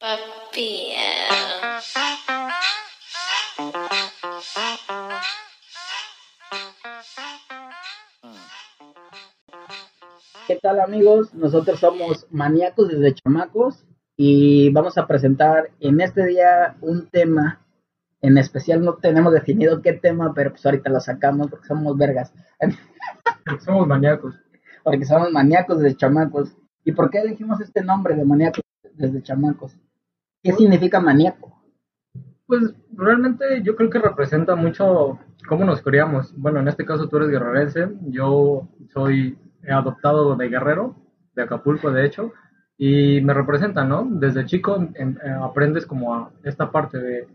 Papi. ¿Qué tal amigos? Nosotros somos maníacos desde chamacos y vamos a presentar en este día un tema. En especial no tenemos definido qué tema, pero pues ahorita lo sacamos porque somos vergas. Porque somos maníacos. porque somos maníacos desde chamacos. ¿Y por qué elegimos este nombre de maníacos desde chamacos? ¿Qué significa maníaco? Pues realmente yo creo que representa mucho cómo nos criamos. Bueno, en este caso tú eres guerrerense, yo soy adoptado de Guerrero, de Acapulco de hecho, y me representa, ¿no? Desde chico en- eh, aprendes como a esta parte de,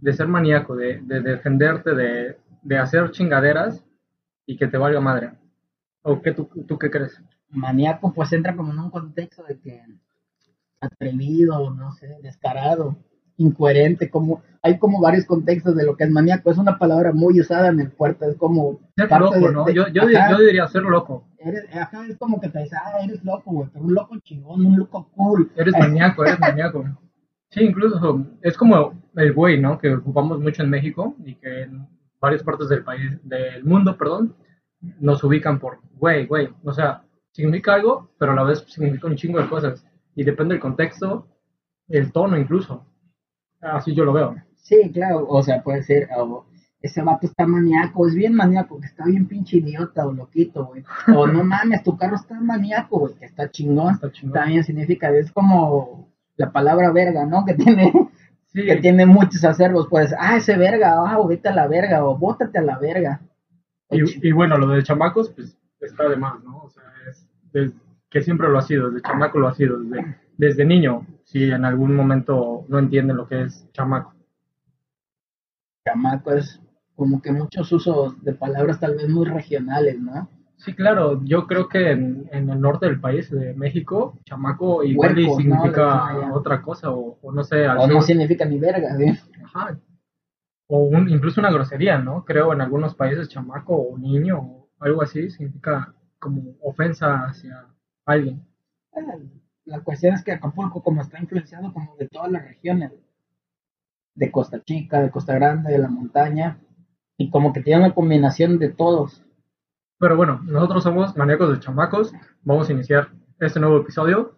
de ser maníaco, de, de defenderte, de, de hacer chingaderas y que te valga madre. ¿O qué tú, tú qué crees? Maníaco pues entra como en un contexto de que atrevido, no sé, descarado, incoherente, como hay como varios contextos de lo que es maníaco. Es una palabra muy usada en el puerto, es como Ser loco, de- ¿no? de- Yo, yo, ajá. yo diría ser loco. Eres, ajá, es como que te dice, ah, eres loco, güey, pero un loco chingón, un loco cool. Eres maníaco, eres maníaco. Sí, incluso es como el güey, ¿no? Que ocupamos mucho en México y que en varias partes del país, del mundo, perdón, nos ubican por güey, güey. O sea, significa algo, pero a la vez significa un chingo de cosas. Y depende del contexto, el tono incluso. Así yo lo veo. Sí, claro, o sea, puede ser, o ese vato está maníaco, es bien maníaco, que está bien pinche idiota o loquito, güey. O no mames, tu carro está maníaco, güey, que está chingón. Está chingón. También significa, es como la palabra verga, ¿no? Que tiene, Sí, que tiene muchos acervos, pues, ah, ese verga, ah, vete a la verga, o bótate a la verga. y, y bueno, lo de chamacos, pues está de más, ¿no? O sea, es, es que siempre lo ha sido, desde chamaco lo ha sido, desde, desde niño, si en algún momento no entienden lo que es chamaco. Chamaco es como que muchos usos de palabras tal vez muy regionales, ¿no? Sí, claro, yo creo que en, en el norte del país, de México, chamaco igual significa otra cosa, o, o no sé, O no significa ni verga, ¿sí? ajá, o un- incluso una grosería, ¿no? Creo en algunos países chamaco o niño o algo así significa como ofensa hacia alguien. La cuestión es que Acapulco, como está influenciado como de todas las regiones, de Costa Chica, de Costa Grande, de la montaña, y como que tiene una combinación de todos. Pero bueno, nosotros somos maníacos de chamacos. Vamos a iniciar este nuevo episodio.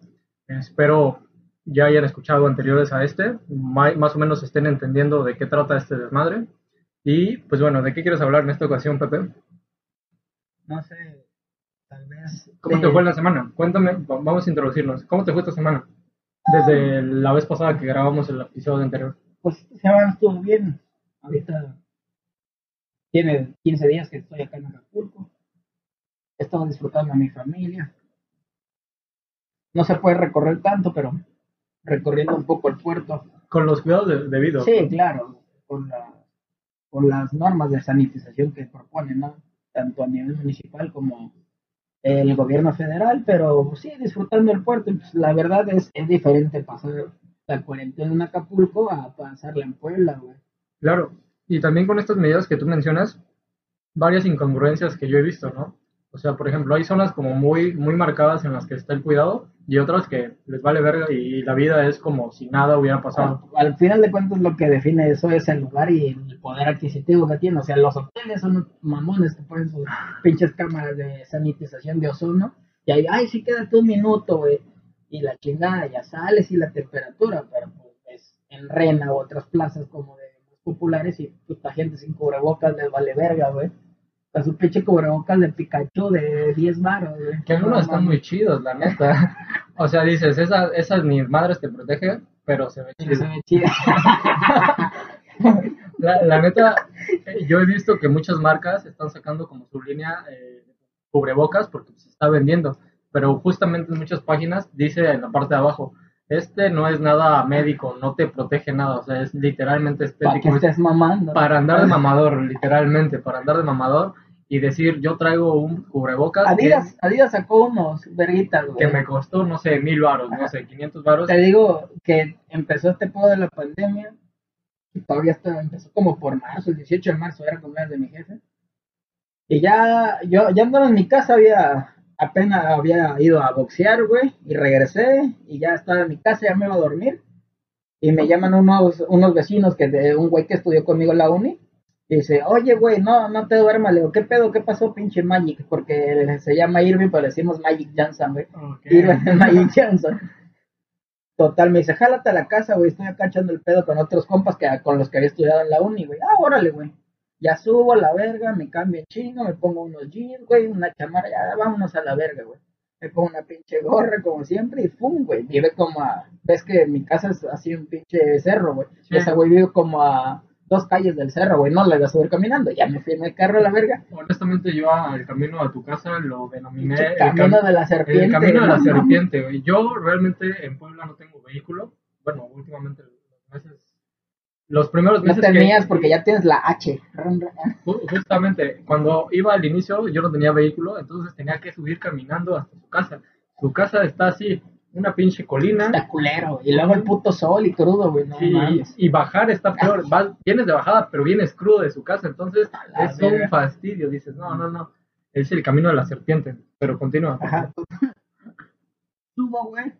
Espero ya hayan escuchado anteriores a este, más o menos estén entendiendo de qué trata este desmadre. Y pues bueno, ¿de qué quieres hablar en esta ocasión, Pepe? No sé, tal vez. ¿Cómo de- te fue la semana? Cuéntame, va- vamos a introducirnos. ¿Cómo te fue esta semana? Desde la vez pasada que grabamos el episodio anterior. Pues esta semana estuvo bien. Ahorita tiene 15 días que estoy acá en Acapulco. He estado disfrutando a mi familia. No se puede recorrer tanto, pero recorriendo un poco el puerto. Con los cuidados de- debidos. Sí, claro, con, la, con las normas de sanitización que proponen, ¿no? Tanto a nivel municipal como el gobierno federal, pero sí, disfrutando el puerto. pues, la verdad es, es diferente pasar la cuarentena en Acapulco a pasarla en Puebla, güey. Claro, y también con estas medidas que tú mencionas, varias incongruencias que yo he visto, ¿no? O sea, por ejemplo, hay zonas como muy, muy marcadas en las que está el cuidado y otras que les vale verga y la vida es como si nada hubiera pasado. Al final de cuentas lo que define eso es el lugar y el poder adquisitivo que tiene. O sea, los hoteles son mamones que ponen sus pinches cámaras de sanitización de ozono y ahí, ay, sí quédate un minuto, güey. Y la chingada ya sales y la temperatura, pero pues es en Rena u otras plazas como de populares y puta gente sin cubrebocas les vale verga, güey. Sea, su pinche cubrebocas de Pikachu de 10 baros, güey. Que algunos están muy chidos, la neta. O sea, dices, esas, esas ni madres te protegen, pero se ve chido. se ve chido. La, la neta, yo he visto que muchas marcas están sacando como su línea eh, cubrebocas porque se está vendiendo, pero justamente en muchas páginas dice en la parte de abajo, este no es nada médico, no te protege nada, o sea, es literalmente Para que estético. estés mamando. Para andar de mamador, literalmente, para andar de mamador y decir, yo traigo un cubrebocas que- Adidas, Adidas sacó unos verguitas, güey. que, me costó, no sé, mil varos, no sé, 500 varos. Te digo que empezó este pedo de la pandemia y todavía está, empezó como por marzo, el 18 de marzo era cumpleaños de mi jefe. Y ya, yo ya andaba en mi casa, había, apenas había ido a boxear, güey, y regresé y ya estaba en mi casa, ya me iba a dormir. Y me llaman unos, unos vecinos que de un güey que estudió conmigo en la uni. Dice, oye, güey, no, no te duermas. Le digo, ¿qué pedo? ¿Qué pasó, pinche Magic? Porque se llama Irving, pero decimos Magic Johnson, güey. Ok. Irving Magic Johnson. Total, me dice, jálate a la casa, güey, estoy acá echando el pedo con otros compas que con los que había estudiado en la uni, güey. Ah, órale, güey. Ya subo a la verga, me cambio en chino, me pongo unos jeans, güey, una chamarra, ya vámonos a la verga, güey. Me pongo una pinche gorra como siempre y pum, güey. Vive como a, ves que mi casa es así un pinche cerro, güey. Sí. Ese güey vive como a dos calles del cerro, güey, no le voy a subir caminando. Ya me fui en el carro a la verga. Honestamente, yo al camino a tu casa lo denominé el, camino cam- de la serpiente. el camino de la ¿no? serpiente, güey. Yo realmente en Puebla no tengo vehículo. Bueno, últimamente los meses, los primeros No meses tenías que, porque ya tienes la H. Ju- Justamente, cuando iba al inicio yo no tenía vehículo, entonces tenía que subir caminando hasta su casa. Su casa está así, una pinche colina, Está culero. Y luego el puto sol y crudo, güey. No y bajar está peor. Vas- vienes de bajada, pero vienes crudo de su casa, entonces es un fastidio. Dices, no, no, no, es el camino de la serpiente, pero continúa. Ajá. Subo, güey.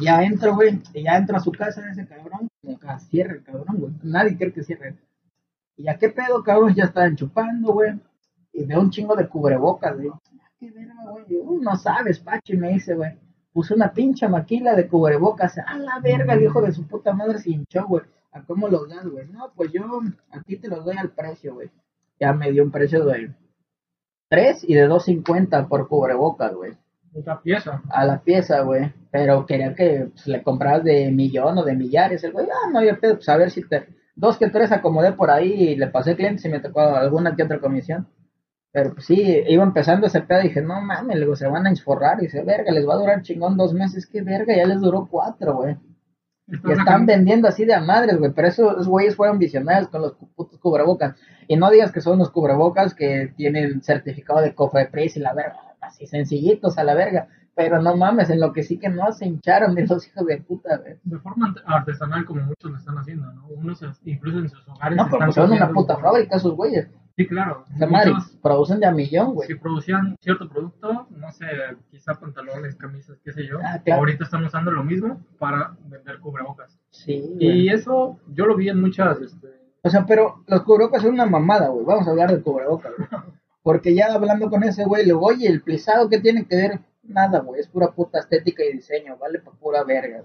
Ya entro, güey. Y ya entro a su casa ese cabrón. Como que cierre el cabrón, güey. Nadie quiere que cierre. Y ya qué pedo, cabrón. Ya estaban chupando, güey. Y veo un chingo de cubrebocas, güey. Ah, Qué verga, güey. "Uh, no sabes, Pachi, me dice, güey. Puso una pincha maquila de cubrebocas. A la verga, el hijo de su puta madre se hinchó, güey. ¿A cómo los das, güey? No, pues yo a ti te los doy al precio, güey. Ya me dio un precio de 3 y de 2.50 por cubrebocas, güey Otra pieza. a la pieza, güey. Pero quería que pues, le compras de millón o de millares. El güey, ah, no había pedo, pues a ver si te. Dos que tres acomodé por ahí y le pasé clientes y me tocó alguna que otra comisión. Pero pues sí, iba empezando ese pedo y dije, no mames, luego se van a esforrar. Y dice, verga, les va a durar chingón dos meses. Que verga, ya les duró cuatro, güey. Y Estás están vendiendo así de a madres, güey. Pero esos güeyes fueron visionarios con los putos cubrebocas. Y no digas que son unos cubrebocas que tienen certificado de Cofepris y la verga. Así sencillitos a la verga. Pero no mames, en lo que sí que no se hincharon de los hijos de puta, güey. de forma art- artesanal como muchos lo están haciendo, ¿no? Unos incluso en sus hogares No, pero están son una puta fábrica esos güeyes. Sí, claro. Madre, producen de a millón, güey. si producían cierto producto, no sé, quizá pantalones, camisas, qué sé yo, Ah, claro. ahorita están usando lo mismo para vender cubrebocas. Sí. Y eso yo lo vi en muchas, este, O sea, pero los cubrebocas son una mamada, güey. Vamos a hablar de cubrebocas, güey. Porque ya hablando con ese güey, le digo, oye, el plisado, ¿qué tiene que ver? Nada, güey. Es pura puta estética y diseño. Vale para pura verga.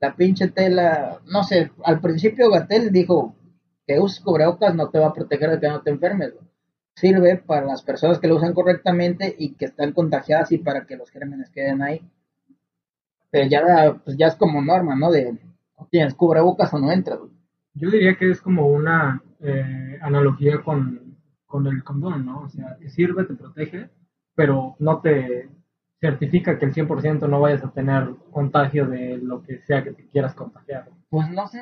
La pinche tela, no sé, al principio Gatel dijo que uses cubrebocas no te va a proteger de que no te enfermes. Sirve para las personas que lo usan correctamente y que están contagiadas y para que los gérmenes queden ahí. Pero ya, pues ya es como norma, ¿no? De, tienes cubrebocas o no entras, güey. yo diría que es como una eh, analogía con, con el condón, ¿no? O sea, sirve, te protege, pero no te certifica que el 100% no vayas a tener contagio de lo que sea que te quieras contagiar. Pues no sé,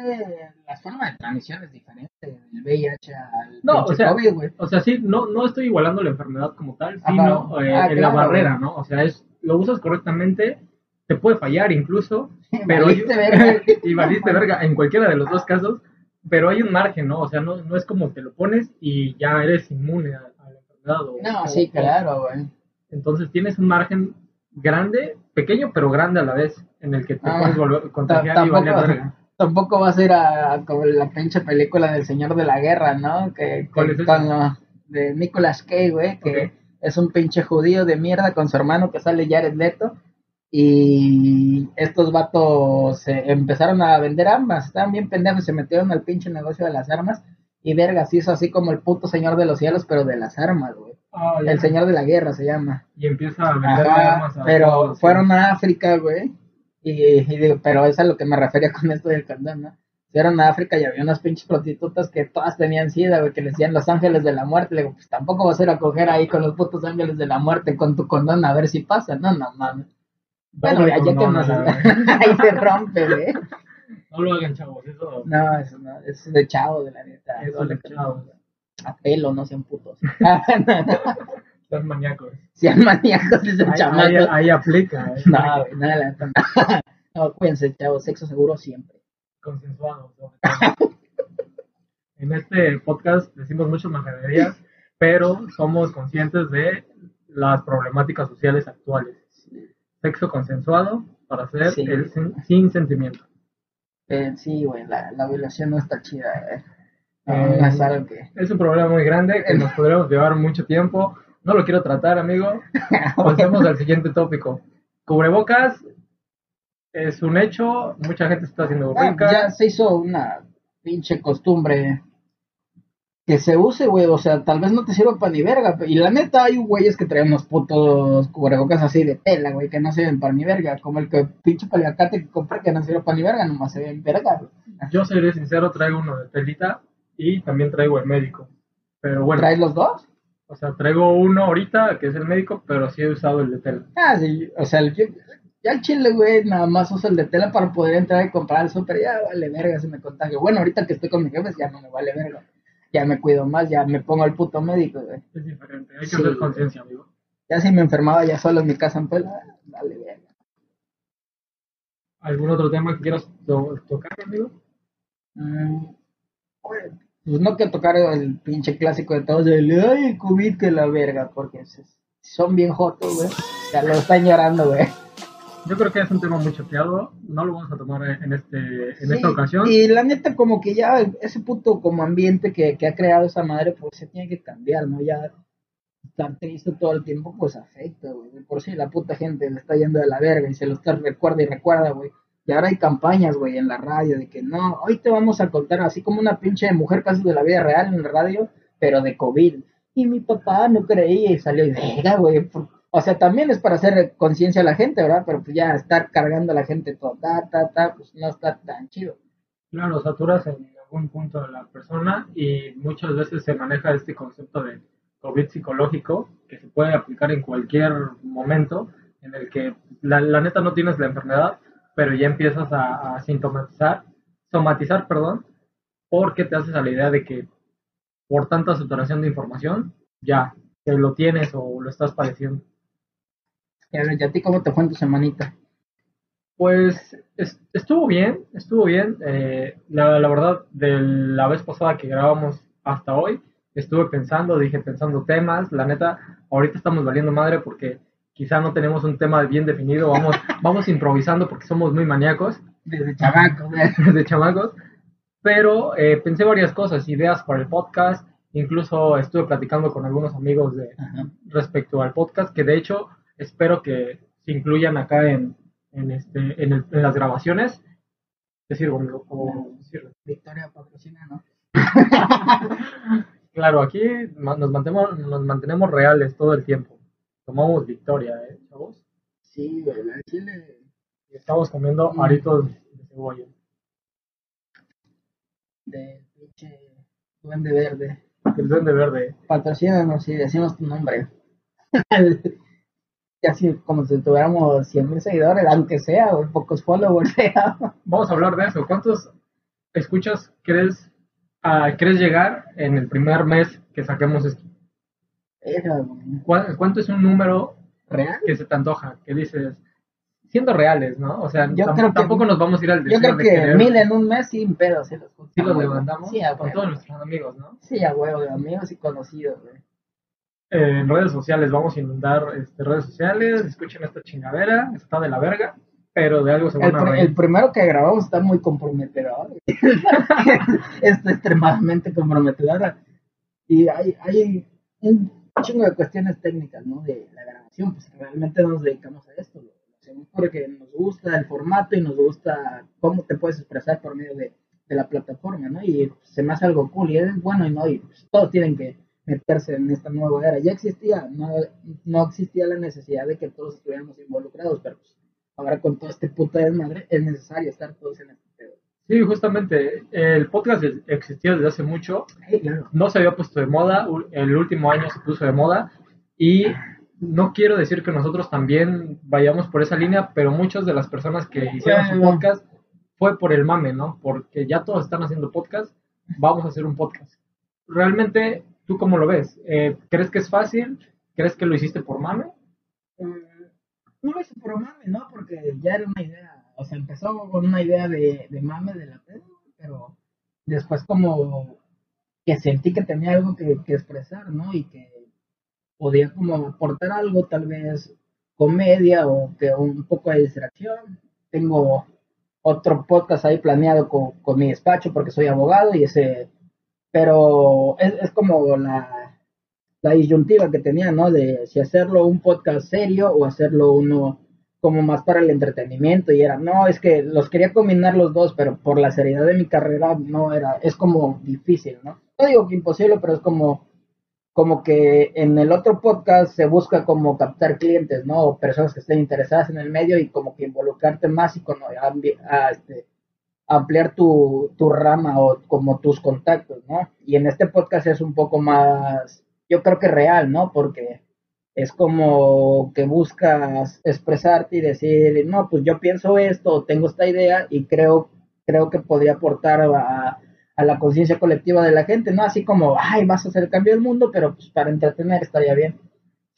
las formas de transmisión es diferente del VIH al No, o sea, COVID, güey. O sea, sí, no, no estoy igualando la enfermedad como tal, sino eh, Ah, en la barrera. ¿no? O sea, es, lo usas correctamente, te puede fallar incluso, pero Valiste verga. y valiste verga en cualquiera de los dos casos, pero hay un margen, ¿no? O sea, no, no es como te lo pones y ya eres inmune a, a la enfermedad. o- No, o- sí, claro, güey. Entonces tienes un margen grande, pequeño pero grande a la vez, en el que te Ah, puedes volver contagiar y tampoco- valer verga. Tampoco va a ser a, como la pinche película del Señor de la Guerra, ¿no? Que, con lo de Nicolas Cage, güey, que es un pinche judío de mierda con su hermano que sale Jared Leto. Y estos vatos se empezaron a vender armas, estaban bien pendejos, se metieron al pinche negocio de las armas. Y verga, se hizo así como el puto Señor de los Cielos, pero de las armas, güey. Ah. El Señor de la Guerra se llama. Y empieza a vender Ajá, armas a pero todos, sí. fueron a África, güey. Y, y digo, pero es a lo que me refería con esto del condón, ¿no? Fueron a África y había unas pinches prostitutas que todas tenían sida, güey, que les decían los ángeles de la muerte. Le digo, pues tampoco vas a ir a coger ahí con los putos ángeles de la muerte con tu condón a ver si pasa. No, no mames. Bueno, No, ya, que no, nos... no, no. Ahí se rompe, güey. No lo hagan, chavos, eso No, eso no, es de chavo, de la neta. Eso de chavos. A pelo, no sean putos. son maníacos. sean maníacos ese Ahí, ahí, chamaco. ahí aplica, eh. No, güey, nada, no. Cuídense, chavos, sexo seguro siempre. consensuado. en este podcast decimos muchas majaderías, pero somos conscientes de las problemáticas sociales actuales. Sexo consensuado para hacer Sí. el sin, sin sentimiento. Eh, sí, güey, la, la violación no está chida, eh. No, Eh, es algo que... Es un problema muy grande que nos podremos llevar mucho tiempo. No lo quiero tratar, amigo. Pasemos al siguiente tópico. Cubrebocas es un hecho. Mucha gente está haciendo Ah, ya se hizo una pinche costumbre que se use, güey. O sea, tal vez no te sirva para ni verga. Y la neta, hay güeyes que traen unos putos cubrebocas así de tela, güey, que no sirven para ni verga. Como el que pinche paliacate que compré que no sirve para ni verga, nomás se ve en verga. Yo seré sincero, traigo uno de telita y también traigo el médico. Pero bueno, ¿Traes los dos? o sea, traigo uno ahorita que es el médico, pero sí he usado el de tela. Ah, sí, o sea, el, ya el chile, güey, nada más uso el de tela para poder entrar y comprar al súper. Ya vale verga si me contagio. Bueno, ahorita que estoy con mis jefes ya no me vale verga. Ya me cuido más, ya me pongo el puto médico, güey. Es diferente, hay que Sí. hacer conciencia, amigo. Ya si me enfermaba ya solo en mi casa en Puebla, vale verga. ¿Algún otro tema que quieras to- tocar, amigo? Mm, pues no que tocar el pinche clásico de todos, el ay, el que la verga, porque se- son bien jotos, güey. Ya lo están llorando, güey. Yo creo que es un tema muy choteado, no lo vamos a tomar en, este, en Sí, esta ocasión. Y la neta, como que ya ese puto como ambiente que, que ha creado esa madre, pues se tiene que cambiar, ¿no? Ya estar triste todo el tiempo, pues afecta, güey. Por si la puta gente le está yendo de la verga y se lo está recuerda y recuerda, güey. Y ahora hay campañas, güey, en la radio de que no, hoy te vamos a contar así como una pinche mujer caso de la vida real en la radio, pero de COVID. Y mi papá no creía y salió y verga, güey. O sea, también es para hacer conciencia a la gente, ¿verdad? Pero pues ya estar cargando a la gente todo, ta, ta, ta, pues no está tan chido. Claro, saturas en algún punto de la persona y muchas veces se maneja este concepto de COVID psicológico que se puede aplicar en cualquier momento en el que la, la neta no tienes la enfermedad, pero ya empiezas a, a sintomatizar, somatizar, perdón, porque te haces a la idea de que por tanta saturación de información ya te lo tienes o lo estás padeciendo. Y a ver, ¿y a ti cómo te fue en tu semanita? Pues es- estuvo bien, estuvo bien. Eh, la, la verdad, de la vez pasada que grabamos hasta hoy, estuve pensando, dije pensando temas. La neta, ahorita estamos valiendo madre porque quizá no tenemos un tema bien definido. Vamos, vamos improvisando porque somos muy maníacos Desde chavaco, güey. de chamacos. Pero eh, pensé varias cosas, ideas para el podcast. Incluso estuve platicando con algunos amigos de, Ajá. respecto al podcast, que de hecho espero que se incluyan acá en, en, este, en, el- en las grabaciones. ¿Te sirvo, amigo? ¿O? Victoria patrocina, ¿no? Claro, aquí nos mantenemos, nos mantenemos reales todo el tiempo. Tomamos victoria, ¿eh, chavos? Sí, güey, al chile. Y estamos comiendo Mm. aritos de cebolla. De pinche duende verde. El duende verde. Patrocínanos y decimos tu nombre. y así como si tuviéramos 100 mil seguidores, aunque sea, o pocos followers, sea. Vamos a hablar de eso. ¿Cuántos escuchas crees, ah, crees llegar en el primer mes que saquemos esto? ¿Cuál- ¿Cuánto es un número ¿Real? que se te antoja? Que dices, siendo reales, ¿no? O sea, Yo tam- creo que- tampoco nos vamos a ir al Yo deseo creo de que querer- mil en un mes sin pedo, sí los Sí los levantamos Sí, a con huevo. todos nuestros amigos, ¿no? Sí, a huevo, de amigos y conocidos, güey. Eh, en redes sociales vamos a inundar este, redes sociales, escuchen esta chingadera, está de la verga, pero de algo se El, van a pr- reír. el primero que grabamos está muy comprometedor. está extremadamente comprometedor. Y hay, hay un chingo de cuestiones técnicas, ¿no? De la grabación, pues realmente nos dedicamos a esto. Lo hacemos porque nos gusta el formato y nos gusta cómo te puedes expresar por medio de, de la plataforma, ¿no? Y se me hace algo cool y es bueno y no, y pues, todos tienen que meterse en esta nueva era. Ya existía, no, no existía la necesidad de que todos estuviéramos involucrados, pero pues ahora con todo este puto desmadre es necesario estar todos en. Sí, justamente, el podcast existía desde hace mucho, no se había puesto de moda, el último año se puso de moda y no quiero decir que nosotros también vayamos por esa línea, pero muchas de las personas que hicieron su podcast fue por el mame, ¿no? Porque ya todos están haciendo podcast, vamos a hacer un podcast. Realmente, ¿tú cómo lo ves? Eh, ¿Crees que es fácil? ¿Crees que lo hiciste por mame? Mm, no lo hice por mame, ¿no? Porque ya era una idea, o sea, empezó con una idea de, de mame de la pedo, pero después como que sentí que tenía algo que, que expresar, ¿no? Y que podía como aportar algo, tal vez comedia o que un poco de distracción. Tengo otro podcast ahí planeado con, con mi despacho porque soy abogado y ese, pero es, es como la, la disyuntiva que tenía, ¿no? De si hacerlo un podcast serio o hacerlo uno como más para el entretenimiento y era, no, es que los quería combinar los dos, pero por la seriedad de mi carrera no era, es como difícil, ¿no? No digo que imposible, pero es como como que en el otro podcast se busca como captar clientes, ¿no? O personas que estén interesadas en el medio y como que involucrarte más y a, este, ampliar tu, tu rama o como tus contactos, ¿no? Y en este podcast es un poco más, yo creo que real, ¿no? Porque es como que buscas expresarte y decir, no, pues yo pienso esto, tengo esta idea y creo, creo que podría aportar a la conciencia colectiva de la gente, ¿no? Así como, ay, vas a hacer el cambio del mundo, pero pues para entretener estaría bien.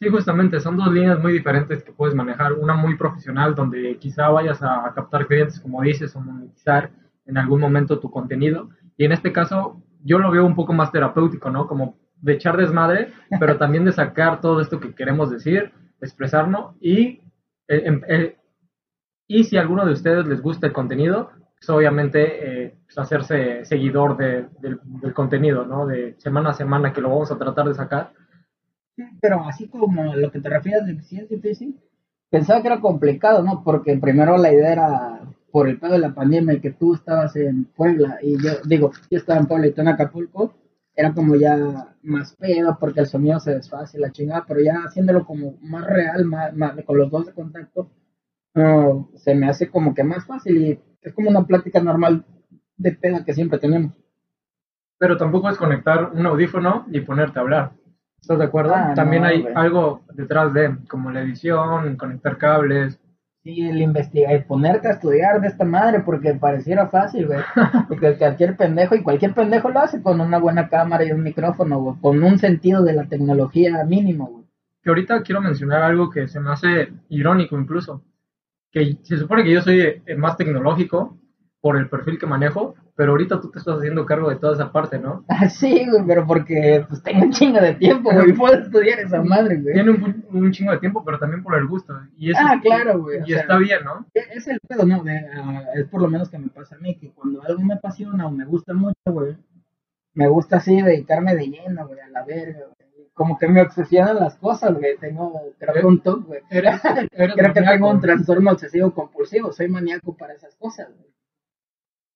Sí, justamente, son dos líneas muy diferentes que puedes manejar. Una muy profesional, donde quizá vayas a captar clientes, como dices, o monetizar en algún momento tu contenido. Y en este caso, yo lo veo un poco más terapéutico, ¿no? Como de echar desmadre, pero también de sacar todo esto que queremos decir, expresarnos y, eh, em, eh, y si a alguno de ustedes les gusta el contenido, pues, obviamente eh, pues, hacerse seguidor de, del contenido, ¿no? De semana a semana que lo vamos a tratar de sacar. Pero así como lo que te refieres de que sí es difícil, pensaba que era complicado, ¿no? Porque primero la idea era por el pedo de la pandemia que tú estabas en Puebla y yo digo, yo estaba en Puebla y tú en Acapulco, era como ya más pedo porque el sonido se desfase la chingada, pero ya haciéndolo como más real, más, con los dos de contacto, se me hace como que más fácil y es como una plática normal de pena que siempre tenemos. Pero tampoco es conectar un audífono y ponerte a hablar. ¿Estás de acuerdo? Ah, También hay algo detrás de, como la edición, conectar cables. Sí, el investigar, ponerte a estudiar de esta madre, porque pareciera fácil, güey. Porque cualquier pendejo, y cualquier pendejo lo hace con una buena cámara y un micrófono, güey, con un sentido de la tecnología mínimo, güey. Que ahorita quiero mencionar algo que se me hace irónico incluso que se supone que yo soy eh, más tecnológico por el perfil que manejo, pero ahorita tú te estás haciendo cargo de toda esa parte, ¿no? Ah, sí, güey, pero porque pues tengo un chingo de tiempo, güey, puedo estudiar esa madre, güey. Tiene un, chingo de tiempo, pero también por el gusto. Y eso, ah, claro, güey. Y está bien, ¿no? E, es el pedo, ¿no? Ah, es por lo menos que me pasa a mí, que cuando algo me apasiona o me gusta mucho, güey, me gusta así dedicarme de lleno, güey, a la verga, güey como que me obsesionan las cosas, güey. Tengo, creo que un top, güey. creo que tengo un trastorno obsesivo compulsivo. Soy maníaco para esas cosas, güey.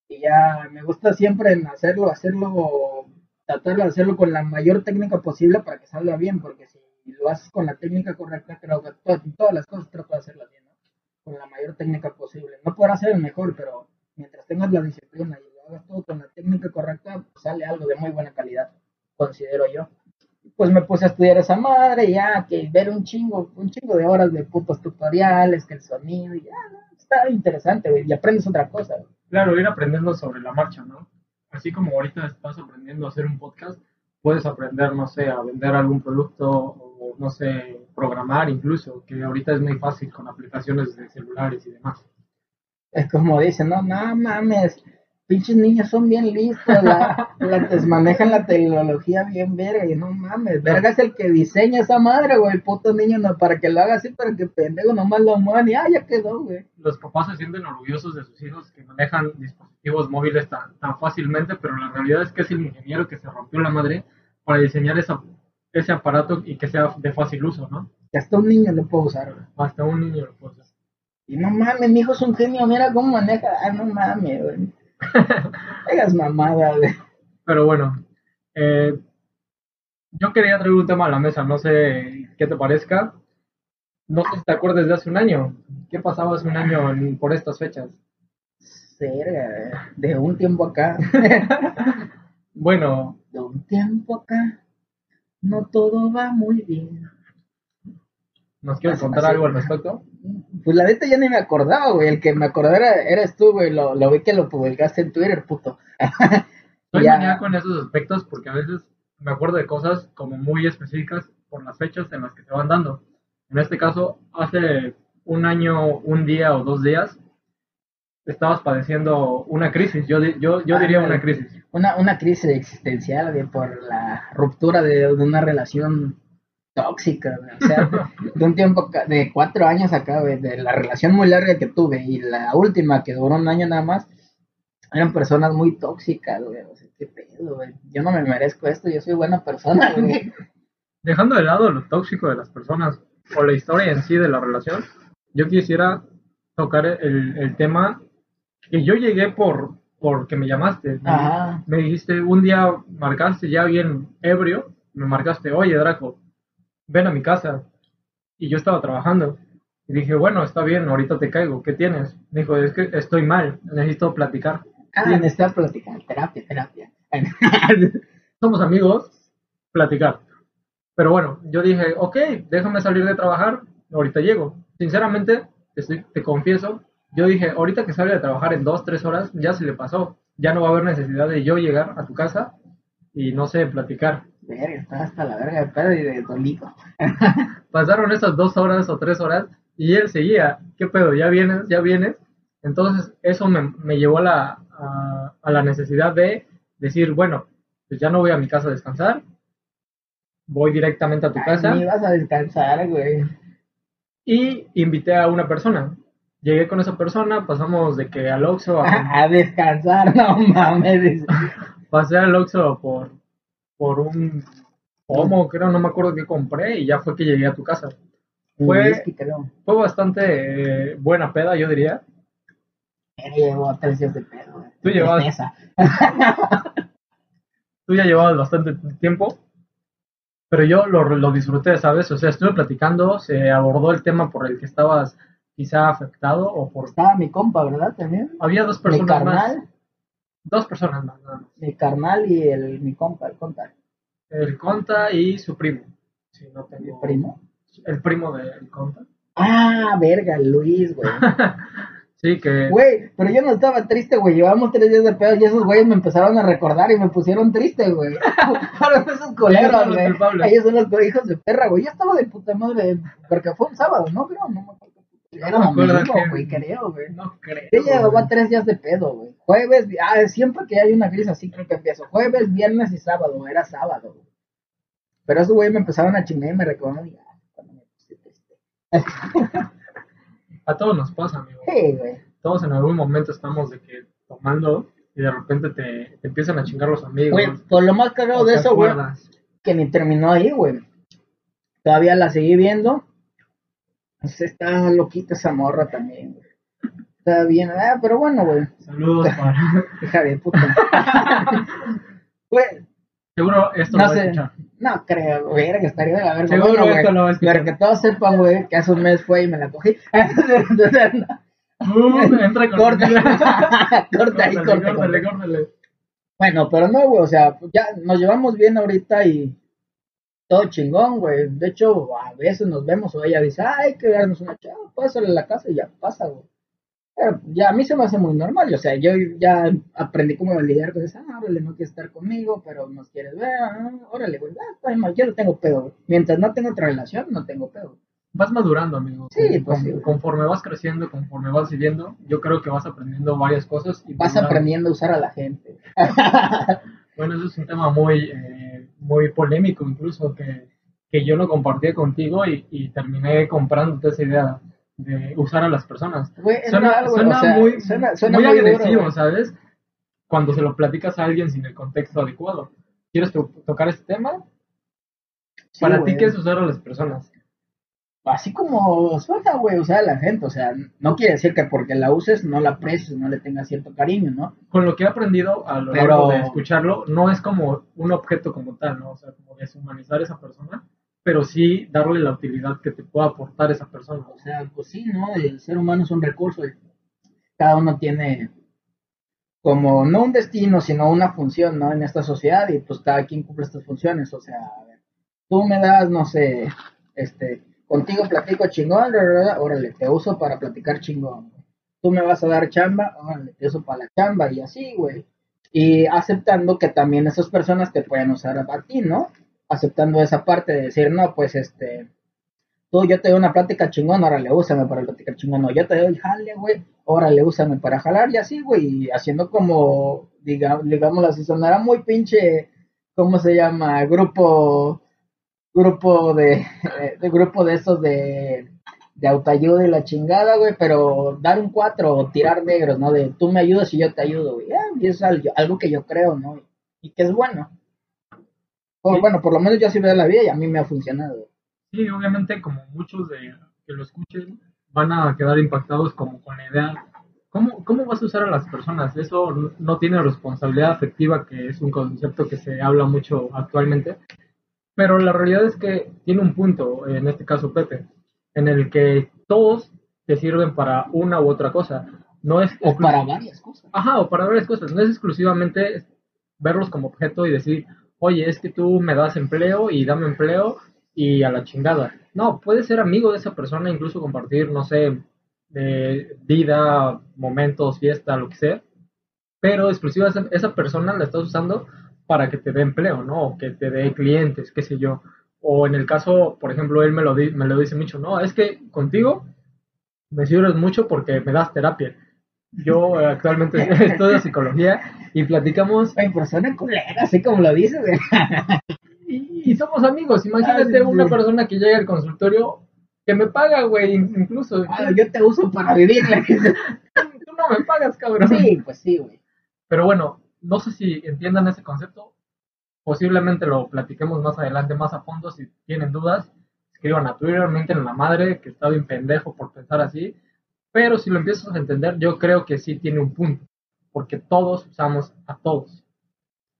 Y ya me gusta siempre en hacerlo, hacerlo, tratar de hacerlo con la mayor técnica posible para que salga bien, porque si lo haces con la técnica correcta, creo que todas, las cosas trato de hacerlas bien, ¿no? Con la mayor técnica posible. No podrás ser el mejor, pero mientras tengas la disciplina y lo hagas todo con la técnica correcta, pues sale algo de muy buena calidad, considero yo pues me puse a estudiar esa madre, ya que ver un chingo, un chingo de horas de putos tutoriales, que el sonido, y ya, está interesante, güey, y aprendes otra cosa. Claro, ir aprendiendo sobre la marcha, ¿no? Así como ahorita estás aprendiendo a hacer un podcast, puedes aprender, no sé, a vender algún producto o, no sé, programar incluso, que ahorita es muy fácil con aplicaciones de celulares y demás. Es como dicen, no, no mames, pinches niños son bien listos, la, la manejan la tecnología bien verga, y no mames, verga es el que diseña esa madre, güey, el puto niño no, para que lo haga así, para que pendejo nomás lo muevan y ah, ya quedó, güey. Los papás se sienten orgullosos de sus hijos que manejan dispositivos móviles tan, tan fácilmente, pero la realidad es que es el ingeniero que se rompió la madre para diseñar esa, ese aparato y que sea de fácil uso, ¿no? Que hasta un niño lo puede usar, güey. Hasta un niño lo puede usar. Y no mames, mi hijo es un genio, mira cómo maneja, ah, no mames, güey. Hagas mamada, Pero bueno, eh, yo quería traer un tema a la mesa, no sé qué te parezca. No sé si te acuerdas de hace un año. ¿Qué pasaba hace un año por estas fechas? de un tiempo acá. bueno. De un tiempo acá, no todo va muy bien. ¿Nos quieres contar así- algo al respecto? Pues la neta ya ni me acordaba, güey. El que me acordaba era, eres tú, güey. Lo, lo vi que lo publicaste en Twitter, puto. Soy Ya. maníaco en esos aspectos porque a veces me acuerdo de cosas como muy específicas por las fechas en las que se van dando. En este caso, hace un año, un día o dos días, estabas padeciendo una crisis. Yo, yo, yo diría una crisis. Una, una crisis existencial, güey, por la ruptura de, de una relación tóxica. O sea, de, un tiempo, de cuatro años acá, de la relación muy larga que tuve y la última que duró un año nada más, eran personas muy tóxicas, güey. O sea, qué pedo, güey. Yo no me merezco esto, yo soy buena persona, güey. Dejando de lado lo tóxico de las personas o la historia en sí de la relación, yo quisiera tocar el, el tema que yo llegué por porque me llamaste. Ajá. Me dijiste, un día marcaste ya bien ebrio, me marcaste, oye Draco, ven a mi casa. Y yo estaba trabajando. Y dije, bueno, está bien, ahorita te caigo, ¿qué tienes? Me dijo, es que estoy mal, necesito platicar. Ah, Sí. necesitas platicar, terapia, terapia. somos amigos, platicar. Pero bueno, yo dije, ok, déjame salir de trabajar, ahorita llego. Sinceramente, te, estoy- te confieso, yo dije, ahorita que salga de trabajar en dos, tres horas, ya se le pasó. Ya no va a haber necesidad de yo llegar a tu casa y no sé, platicar. Verga, está hasta la verga de pedo y de dolido. Pasaron esas dos horas o tres horas y él seguía, ¿qué pedo? ¿Ya vienes? ¿Ya vienes? Entonces eso me, me llevó a la, a, a la necesidad de decir, bueno, pues ya no voy a mi casa a descansar, voy directamente a tu casa. Ni vas a descansar, güey. y invité a una persona. Llegué con esa persona, pasamos de que al Oxxo, a- A descansar, no mames. pasé al Oxxo por, por un pomo, creo, no me acuerdo qué compré y ya fue que llegué a tu casa. Fue, fue bastante eh, buena peda, yo diría. Él llevó tres días de pedo. Tú llevabas-. Tú ya llevabas bastante tiempo, pero yo lo, lo disfruté, ¿sabes? O sea, estuve platicando, se abordó el tema por el que estabas quizá afectado o por... Estaba mi compa, ¿verdad? También. Había dos personas más. Dos personas más, nada más. mi carnal y el, mi compa, el conta. El Conta y su primo. Si no tengo... primo. El primo del Conta. Ah, verga, Luis, güey. Sí, que... Güey, pero yo no estaba triste, güey. Llevamos tres días de pedo y esos güeyes me empezaron a recordar y me pusieron triste, güey. Fueron esos coleros, güey. Ellos son los hijos de perra, güey. Yo estaba de puta madre, porque fue un sábado, ¿no? Pero no me acuerdo. Era domingo, güey, creo, güey. No creo. Yo llevaba tres días de pedo, güey. Jueves, ah, siempre que hay una crisis así creo que empiezo. Jueves, viernes y sábado, era sábado, güey. Pero esos güey me empezaron a chingar y me recordaron ah, cuando me puse triste. A todos nos pasa, amigo. Sí, güey. Todos en algún momento estamos de que tomando y de repente te, te empiezan a chingar los amigos. Güey, por lo más cagado de eso, güey, que ni terminó ahí, güey. Todavía la seguí viendo. Pues está loquita esa morra también, güey. Está bien, ah, pero bueno, güey. Saludos para... Hija de puta. Güey, Seguro esto No lo va a sé. escuchar. No creo, güey, que estaría de la verga. Seguro Bueno, esto güey, lo va a escuchar. Pero que todos sepan, güey, que hace un mes fue y me la cogí. Entonces, no. Uh, entra con corta. corta ahí, Córtale, corta. córtale, corta. córtale. Bueno, pero no, güey, o sea, ya nos llevamos bien ahorita y todo chingón, güey. De hecho, a veces nos vemos o ella dice, ay, hay que darnos una chava, pásale a la casa y ya pasa, güey. Pero ya a mí se me hace muy normal, o sea, yo ya aprendí cómo lidiar con eso, ah, órale, no quieres estar conmigo, pero nos quieres ver, ah, órale, güey, ah, bien, yo no tengo pedo, güey. Mientras no tengo otra relación, no tengo pedo. Vas madurando, amigo. Sí, Con- pues sí. Conforme vas creciendo, conforme vas viviendo, yo creo que vas aprendiendo varias cosas. Y Vas aprendiendo a usar a la gente. Bueno, eso es un tema muy, eh, muy polémico incluso que, que yo no compartía contigo y, y terminé comprándote esa idea de usar a las personas. Suena, real, güey, suena o sea, muy, suena- suena muy muy duro, agresivo. ¿sabes? Cuando se lo platicas a alguien sin el contexto adecuado. ¿Quieres to- tocar este tema? Sí, Para ti, ¿qué es usar a las personas? Así como suena, güey, usar a la gente, o sea, no quiere decir que porque la uses no la aprecies, no le tengas cierto cariño, ¿no? Con lo que he aprendido a lo Pero- largo de escucharlo, no es como un objeto como tal, ¿no? O sea, como deshumanizar a esa persona, pero sí darle la utilidad que te pueda aportar esa persona. O sea, pues sí, ¿no? El ser humano es un recurso y cada uno tiene como no un destino, sino una función, ¿no? En esta sociedad y pues cada quien cumple estas funciones, o sea, a ver, tú me das, no sé, este, contigo platico chingón, órale, te uso para platicar chingón. Tú me vas a dar chamba, órale, te uso para la chamba y así, güey. Y aceptando que también esas personas te pueden usar a ti, ¿no? Aceptando esa parte de decir, no, pues este, tú, yo te doy una plática chingón, órale, úsame para platicar chingón, no, yo te doy jale, güey, órale, úsame para jalar y así, güey, y haciendo como, diga, digamos así, sonará muy pinche, ¿cómo se llama? Grupo, grupo de, de grupo de esos de, de autoayuda y la chingada, güey, pero dar un cuatro o tirar negros, ¿no? De tú me ayudas y yo te ayudo, güey, Ah, y es algo, algo que yo creo, ¿no? Y que es bueno. O, Sí. bueno, por lo menos yo así veo la vida y a mí me ha funcionado. Sí, obviamente como muchos de que lo escuchen van a quedar impactados como con la idea, ¿cómo, ¿cómo vas a usar a las personas? Eso no tiene responsabilidad afectiva, que es un concepto que se habla mucho actualmente, pero la realidad es que tiene un punto, en este caso Pepe, en el que todos te sirven para una u otra cosa. No es O para varias cosas. Ajá, o para varias cosas. No es exclusivamente verlos como objeto y decir, oye, es que tú me das empleo y dame empleo y a la chingada. No, puedes ser amigo de esa persona, incluso compartir, no sé, de vida, momentos, fiesta, lo que sea. Pero exclusiva esa, esa persona la estás usando para que te dé empleo, ¿no? O que te dé clientes, qué sé yo. O en el caso, por ejemplo, él me lo, di- me lo dice mucho, no, es que contigo me sirves mucho porque me das terapia. Yo eh, actualmente estudio psicología y platicamos Ay, persona culera, así como lo dices, y, y somos amigos. Imagínate sí. una persona que llega al consultorio que me paga, güey, in- incluso. Ah, yo te uso para vivirla. Tú no me pagas, cabrón. sí, pues sí, güey. Pero bueno, no sé si entiendan ese concepto. Posiblemente lo platiquemos más adelante, más a fondo. Si tienen dudas, escriban a Twitter, mienten en la madre, que está bien pendejo por pensar así. Pero si lo empiezas a entender, yo creo que sí tiene un punto. Porque todos usamos a todos.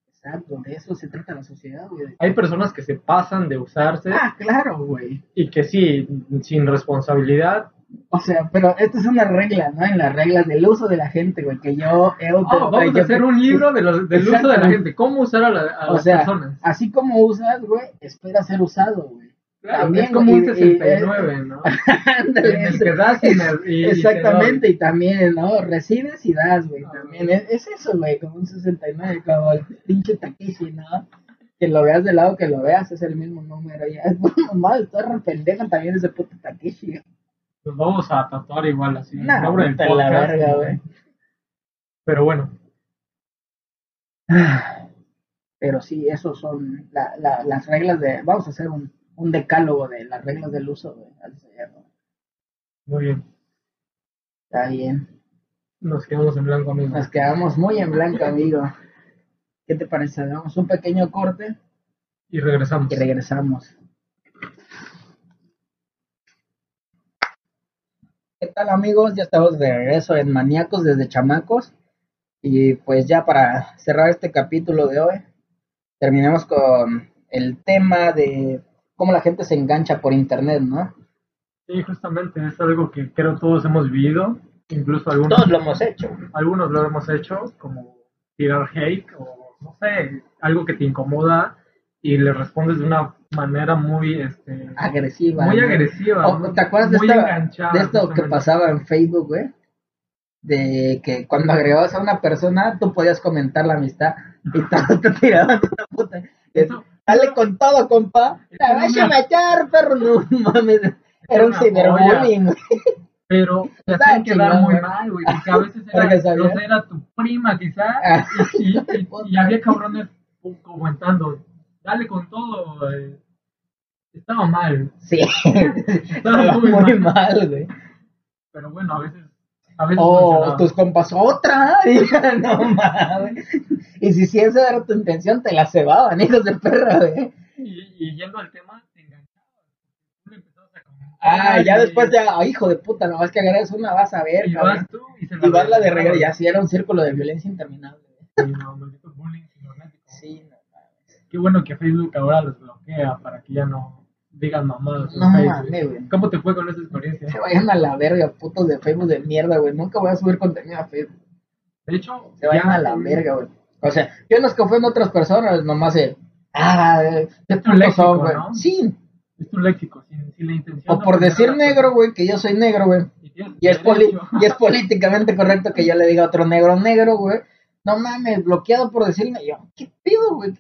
Exacto, de eso se trata la sociedad, güey. Hay personas que se pasan de usarse Ah, claro, güey. y que sí, sin responsabilidad. O sea, pero esto es una regla, ¿no? En las reglas del uso de la gente, güey, que yo he Oh, vamos a hacer un libro de los- del uso de la gente. ¿Cómo usar a, la- a O las sea, personas? así como usas, güey, espera ser usado, güey. Claro, también, es como un y- y- 69, ¿no? Ándale, En el que das y y- y te Exactamente, y, también, ¿no? Recibes y das, güey, Ah. también. Es, es eso, güey, como un 69, como el pinche Takeshi, ¿no? Que lo veas del lado que lo veas, es el mismo número. Ya es bueno, mal, está re pendejo también ese puto Takeshi. Nos vamos a tatuar igual así. el No, vete a la podcast. verga, güey. Pero bueno, Pero sí, esos son la, la, las reglas de. Vamos a hacer un, un decálogo de las reglas del uso, güey. muy bien. Está bien. Nos quedamos en blanco, amigos. Nos quedamos muy en blanco, amigo. ¿Qué te parece? Damos un pequeño corte Y regresamos. y regresamos. ¿Qué tal amigos? Ya estamos de regreso en Maníacos desde Chamacos. Y pues ya para cerrar este capítulo de hoy, terminemos con el tema de cómo la gente se engancha por internet, ¿no? Sí, justamente es algo que creo todos hemos vivido. Incluso algunos, Todos lo hemos hecho. algunos lo hemos hecho, como tirar hate o no sé, algo que te incomoda y le respondes de una manera muy, este, Agresiva. muy ¿no? agresiva. ¿Te acuerdas de, esta- de esto que pasaba en Facebook, güey? De que cuando agregabas a una persona, tú podías comentar la amistad y todos te tiraban una puta. Eso- Dale con todo, compa. La no vas a matar, perro. No mames. Era un ciberbullying, güey. pero te hacían quedar muy güey. mal, güey, porque a veces era, no sé, era tu prima quizá, Ah. y, y- y- y había cabrones comentando, dale con todo, eh, estaba mal, Sí. Estaba Estaba muy muy mal. mal, güey. pero bueno, a veces, a veces O funcionaba. tus compas, otra. Y, no mames. Y si, si esa era tu intención, te la cebaban, hijos de perra, güey. y, y yendo al tema, te enganchabas, tú le empezabas a comentar, Ah, ya y- después ya, oh, hijo de puta, no vas que agregas una, vas a ver, y cabrón. vas tú y se Y vas la de regreso, regreso ya sí era un círculo de violencia interminable. güey. no, maldito bullying cibernético. Sí. Qué bueno que Facebook ahora los bloquea para que ya no digan mamadas en No mames, güey. ¿Cómo te fue con esa experiencia? Se vayan a la verga, putos de Facebook de mierda, güey. Nunca voy a subir contenido a Facebook. De hecho, Se vayan ya- a la verga, güey. O sea, yo no es que ofendo a otras personas, nomás el. Ah, eh, qué Es tu léxico, güey. ¿no? Sí, Es tu léxico, sin, sin la intención. O por decir negro, güey, que yo soy negro, güey. Y es, y es políticamente correcto que yo le diga a otro negro negro, güey. No mames, bloqueado por decirme yo. ¿Qué pido, güey?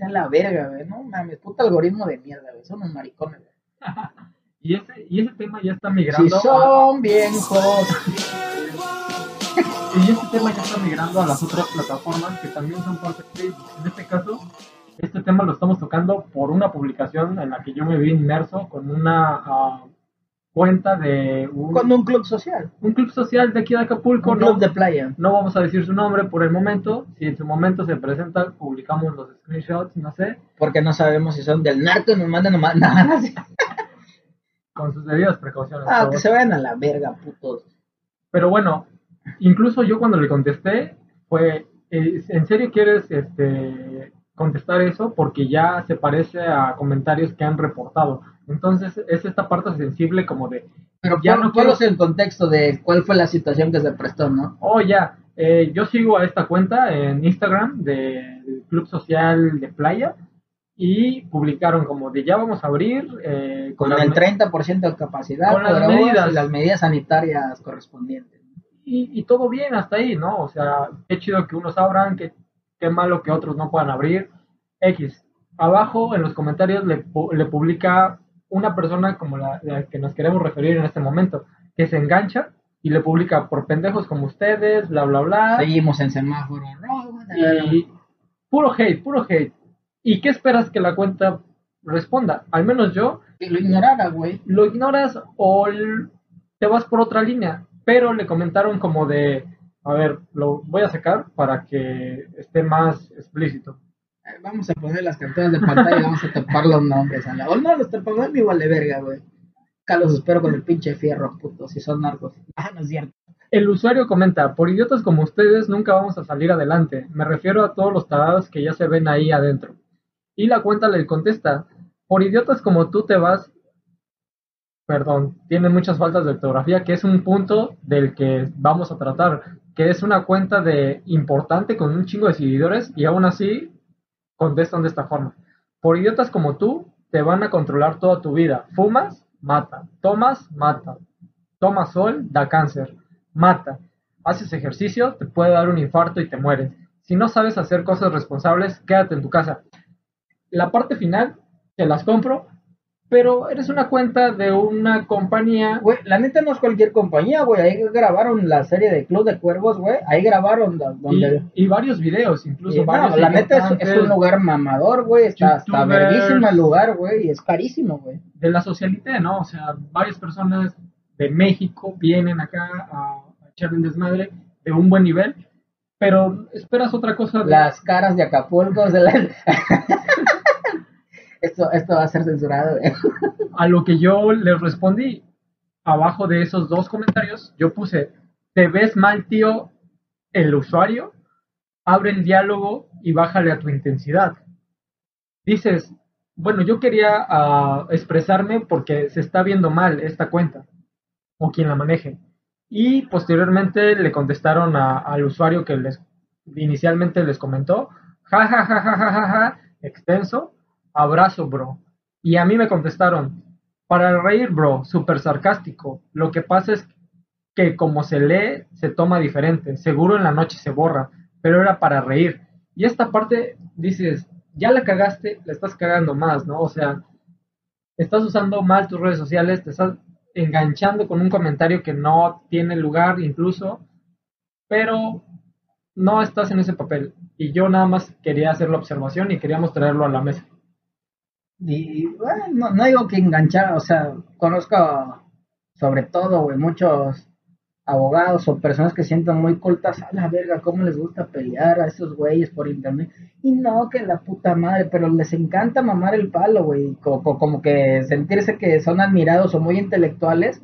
Sea la verga, güey. No mames, puto algoritmo de mierda, güey. Son unos maricones, güey. Y ese, y ese tema ya está Si migrando. a- son viejos. Y este tema ya está migrando a las otras plataformas que también son parte de Facebook. En este caso, este tema lo estamos tocando por una publicación en la que yo me vi inmerso con una ah, cuenta de un, Con un club social. un club social de aquí de Acapulco. Un No, club de playa. no vamos a decir su nombre por el momento. Si en su momento se presenta, publicamos los screenshots, no sé, Porque no sabemos si son del narco nos mandan nomás. No, no sé. con sus debidas precauciones. Ah, que se vayan a la verga, putos. Pero bueno, incluso yo cuando le contesté fue, eh, ¿en serio quieres este, contestar eso? Porque ya se parece a comentarios que han reportado. Entonces es esta parte sensible como de, Pero Ya no quiero- en contexto de cuál fue la situación que se prestó, ¿no? oh ya, eh, yo sigo a esta cuenta en Instagram del Club Social de Playa y publicaron como de ya vamos a abrir eh, Con las el me- 30% de capacidad, Con las medidas. y las medidas sanitarias correspondientes. y, y todo bien hasta ahí, ¿no? O sea, qué chido que unos abran, qué, qué malo que otros no puedan abrir. X. Abajo en los comentarios le, le publica una persona como la, la que nos queremos referir en este momento, que se engancha y le publica por pendejos como ustedes, bla, bla, bla. Seguimos en semáforo rojo. Y puro hate, puro hate. ¿Y qué esperas que la cuenta responda? Al menos yo lo ignorara, güey. lo ignoras o te vas por otra línea. Pero le comentaron como de, a ver, lo voy a sacar para que esté más explícito. Eh, Vamos a poner las capturas de pantalla y vamos a tapar los nombres. a la- O no, los tapamos a mí igual de verga, güey. Acá los espero con el pinche fierro, puto, si son narcos. Ah, no es cierto. El usuario comenta, por idiotas como ustedes nunca vamos a salir adelante. Me refiero a todos los tarados que ya se ven ahí adentro. Y la cuenta le contesta, por idiotas como tú te vas... Perdón, tiene muchas faltas de ortografía, que es un punto del que vamos a tratar, que es una cuenta de importante con un chingo de seguidores y aún así contestan de esta forma. Por idiotas como tú, te van a controlar toda tu vida. Fumas, mata. Tomas, mata. Tomas sol, da cáncer. Mata. Haces ejercicio, te puede dar un infarto y te mueres. Si no sabes hacer cosas responsables, quédate en tu casa. La parte final, te las compro, pero eres una cuenta de una compañía. Güey, la neta no es cualquier compañía, güey. Ahí grabaron la serie de Club de Cuervos, güey. Ahí grabaron do- donde... Y, y varios videos, incluso Y, no, varios la neta es, un lugar mamador, güey. Está, está verguísimo el lugar, güey. Y es carísimo, güey. de la socialité, ¿no? O sea, varias personas de México vienen acá a, a echar un desmadre de un buen nivel, pero esperas otra cosa de, Las caras de Acapulco. la- esto, esto va a ser censurado, a lo que yo les respondí. Abajo de esos dos comentarios, yo puse, ¿te ves mal, tío, el usuario? Abre el diálogo y bájale a tu intensidad. Dices, bueno, yo quería ah, expresarme porque se está viendo mal esta cuenta, o quien la maneje. Y posteriormente le contestaron a- al usuario que les inicialmente les comentó, ja, ja, ja, ja, ja, ja, ja, extenso, abrazo, bro. Y a mí me contestaron, para reír, bro, súper sarcástico. Lo que pasa es que como se lee, se toma diferente. Seguro en la noche se borra, pero era para reír. Y esta parte dices, ya la cagaste, la estás cagando más, ¿no? O sea, estás usando mal tus redes sociales, te estás enganchando con un comentario que no tiene lugar incluso, pero no estás en ese papel. Y yo nada más quería hacer la observación y queríamos traerlo a la mesa. Y bueno, no, no digo que enganchar, o sea, conozco sobre todo, muchos abogados o personas que sientan muy cultas a la verga, cómo les gusta pelear a esos güeyes por internet. Y no, que la puta madre, pero les encanta mamar el palo, güey, co- co- como que sentirse que son admirados o muy intelectuales.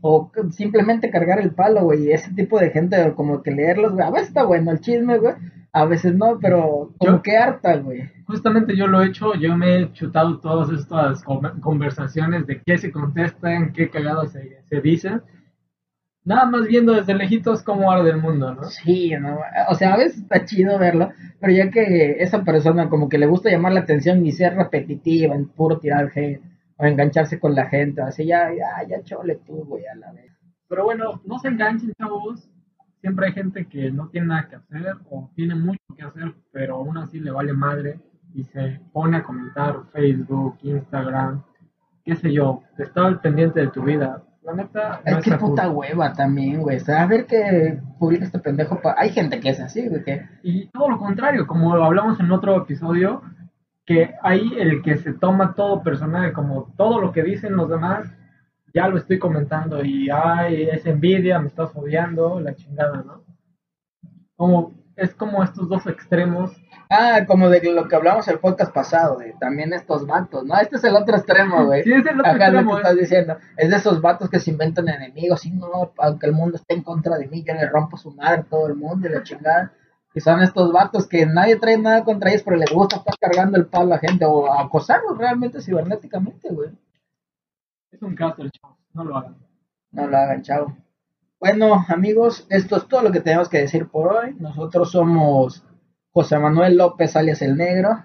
O simplemente cargar el palo, güey. Ese tipo de gente, como que leerlos, güey. A veces está bueno el chisme, güey. A veces no, pero como Yo- que harta, güey. Justamente yo lo he hecho, yo me he chutado todas estas conversaciones de qué se contestan, qué cagados se, se dicen. nada más viendo desde lejitos cómo arde el mundo, ¿no? Sí, no, o sea, a veces está chido verlo, pero ya que esa persona como que le gusta llamar la atención y ser repetitiva, en puro tirar hate, o engancharse con la gente, así ya, ya, ya chole tú, güey, a la vez. Pero bueno, no se enganchen, chavos. Siempre hay gente que no tiene nada que hacer o tiene mucho que hacer, pero aún así le vale madre y se pone a comentar Facebook, Instagram, qué sé yo, está al pendiente de tu vida. La neta, no está cool. puta hueva también, güey. O sea, a ver que publica este pendejo. pa- Hay gente que es así, güey, que Y todo lo contrario, como hablamos en otro episodio, que hay el que se toma todo personal, como todo lo que dicen los demás, ya lo estoy comentando y ay, es envidia, me estás odiando, la chingada, ¿no? Como, es como estos dos extremos. Ah, como de lo que hablamos el podcast pasado, de también estos vatos, ¿no? Este es el otro extremo, güey. Sí, es el otro extremo, que estás diciendo. Es de esos vatos que se inventan enemigos, y no, aunque el mundo esté en contra de mí, yo le rompo su madre a todo el mundo y la chingada. Y son estos vatos que nadie trae nada contra ellos, pero les gusta estar cargando el palo a la gente o acosarlos realmente cibernéticamente, güey. Es un caster, chavos, no lo hagan. No lo hagan, chavo. Bueno, amigos, esto es todo lo que tenemos que decir por hoy. Nosotros somos José Manuel López, alias El Negro,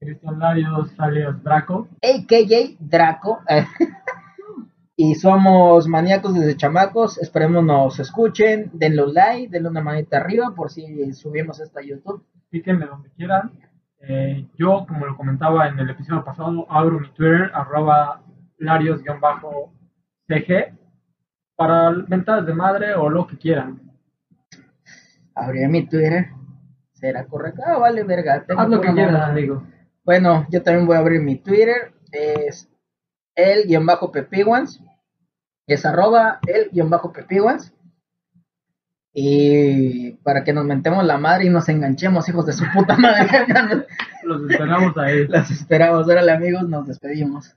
Cristian Larios, alias Draco. a.k.a. Draco. y somos maníacos desde chamacos. Esperemos nos escuchen. Denle un like, denle una manita arriba por si subimos esto a YouTube. Píquenme donde quieran. Eh, yo, como lo comentaba en el episodio pasado, abro mi Twitter, arroba larios-cg, para ventadas de madre o lo que quieran. Abriré mi Twitter. ¿Será correcto? Ah, vale, verga. Haz lo que quieras, amigo. Bueno, yo también voy a abrir mi Twitter. Es el guion bajo pepiguans. Es arroba el guion bajo pepiguans. Y para que nos mentemos la madre y nos enganchemos, hijos de su puta madre. Los esperamos ahí. Los esperamos. Órale, amigos, nos despedimos.